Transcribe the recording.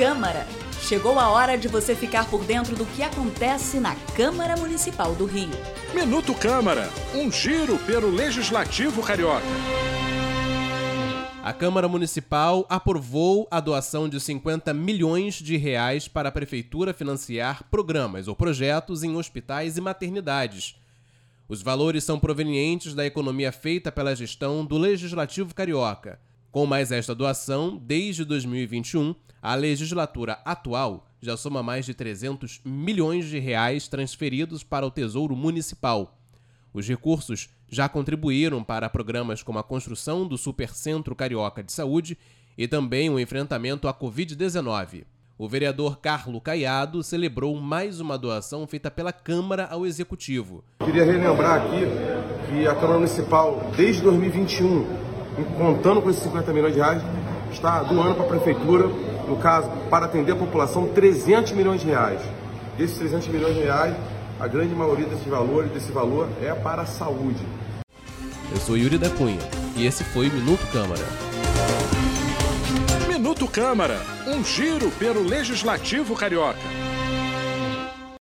Câmara. Chegou a hora de você ficar por dentro do que acontece na Câmara Municipal do Rio. Minuto Câmara, um giro pelo Legislativo Carioca. A Câmara Municipal aprovou a doação de 50 milhões de reais para a Prefeitura financiar programas ou projetos em hospitais e maternidades. Os valores são provenientes da economia feita pela gestão do Legislativo Carioca. Com mais esta doação, desde 2021, a legislatura atual já soma mais de 300 milhões de reais transferidos para o Tesouro Municipal. Os recursos já contribuíram para programas como a construção do Supercentro Carioca de Saúde e também o enfrentamento à Covid-19. O vereador Carlo Caiado celebrou mais uma doação feita pela Câmara ao Executivo. Queria relembrar aqui que a Câmara Municipal, desde 2021, contando com esses 50 milhões de reais, está doando para a Prefeitura, no caso, para atender a população, 300 milhões de reais. Desses 300 milhões de reais, a grande maioria desses valores, desse valor é para a saúde. Eu sou Yuri da Cunha e esse foi Minuto Câmara. Minuto Câmara, um giro pelo Legislativo Carioca.